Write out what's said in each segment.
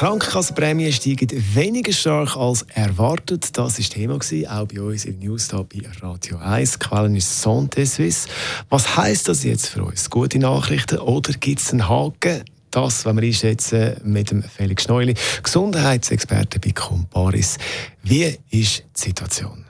Krankenkassenprämien steigen weniger stark als erwartet. Das war Thema, auch bei uns im News bei Radio 1. Quellen ist Santé Suisse. Was heisst das jetzt für uns? Gute Nachrichten oder gibt es einen Haken? Das wenn wir einschätzen mit dem Felix Schneuli, Gesundheitsexperte bei Comparis. Wie ist die Situation?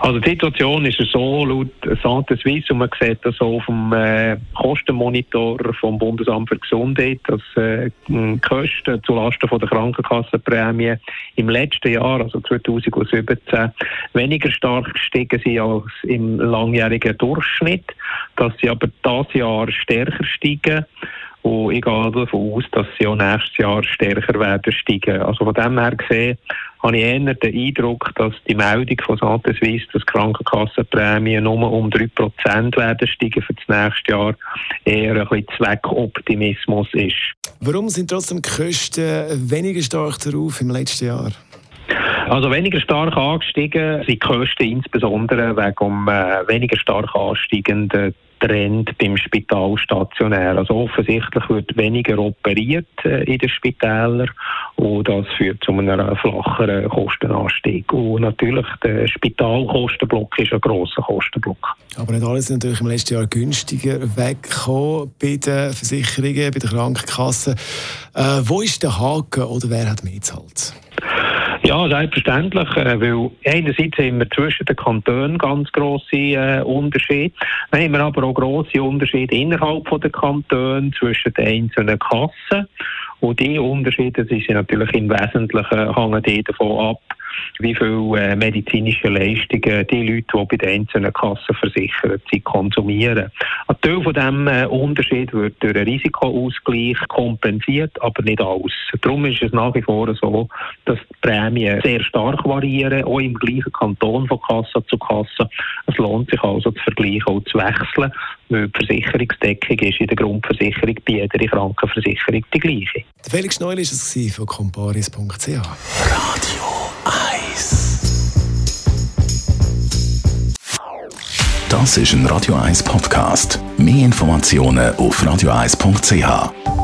Also die Situation ist so laut Santé Suisse und man sieht das auf dem äh, Kostenmonitor vom Bundesamt für Gesundheit, dass äh, die Kosten zulasten von der Krankenkassenprämie im letzten Jahr, also 2017, weniger stark gestiegen sind als im langjährigen Durchschnitt, dass sie aber das Jahr stärker steigen. Und ich gehe davon aus, dass sie auch nächstes Jahr stärker werden steigen. Also von dem her gesehen, habe ich eher den Eindruck, dass die Meldung von Santé Suisse, dass Krankenkassenprämien nur um 3% werden steigen für das nächste Jahr, eher ein bisschen Zweckoptimismus ist. Warum sind trotzdem die Kosten weniger stark darauf im letzten Jahr? Also weniger stark angestiegen sind die Kosten insbesondere wegen äh, weniger stark ansteigenden Trend beim Spital stationär. Also offensichtlich wird weniger operiert äh, in den Spitälern und das führt zu einem flacheren Kostenanstieg. Und natürlich der Spitalkostenblock ist ein grosser Kostenblock. Aber nicht alles ist natürlich im letzten Jahr günstiger weggekommen bei den Versicherungen, bei den Krankenkassen. Äh, wo ist der Haken oder wer hat mehr gezahlt? Ja, selbstverständlich, äh, weil einerseits haben wir zwischen den Kantonen ganz grosse äh, Unterschiede, dann haben wir aber auch grosse Unterschiede innerhalb der Kantone zwischen den einzelnen Kassen. Und die Unterschiede die sind natürlich im Wesentlichen hängen davon ab, wie viele äh, medizinische Leistungen die Leute, die bei den einzelnen Kassen versichert sind, konsumieren. Ein Teil von diesem äh, Unterschied wird durch einen Risikoausgleich kompensiert, aber nicht alles. Darum ist es nach wie vor so, dass die Prämien sehr stark variieren, auch im gleichen Kanton von Kasse zu Kasse. Es lohnt sich also zu vergleichen und zu wechseln, weil die Versicherungsdeckung ist in der Grundversicherung bei jeder Krankenversicherung die gleiche. Felix Neul war es von comparis.ch. Radio 1. Das ist ein Radio 1 Podcast. Mehr Informationen auf radio1.ch.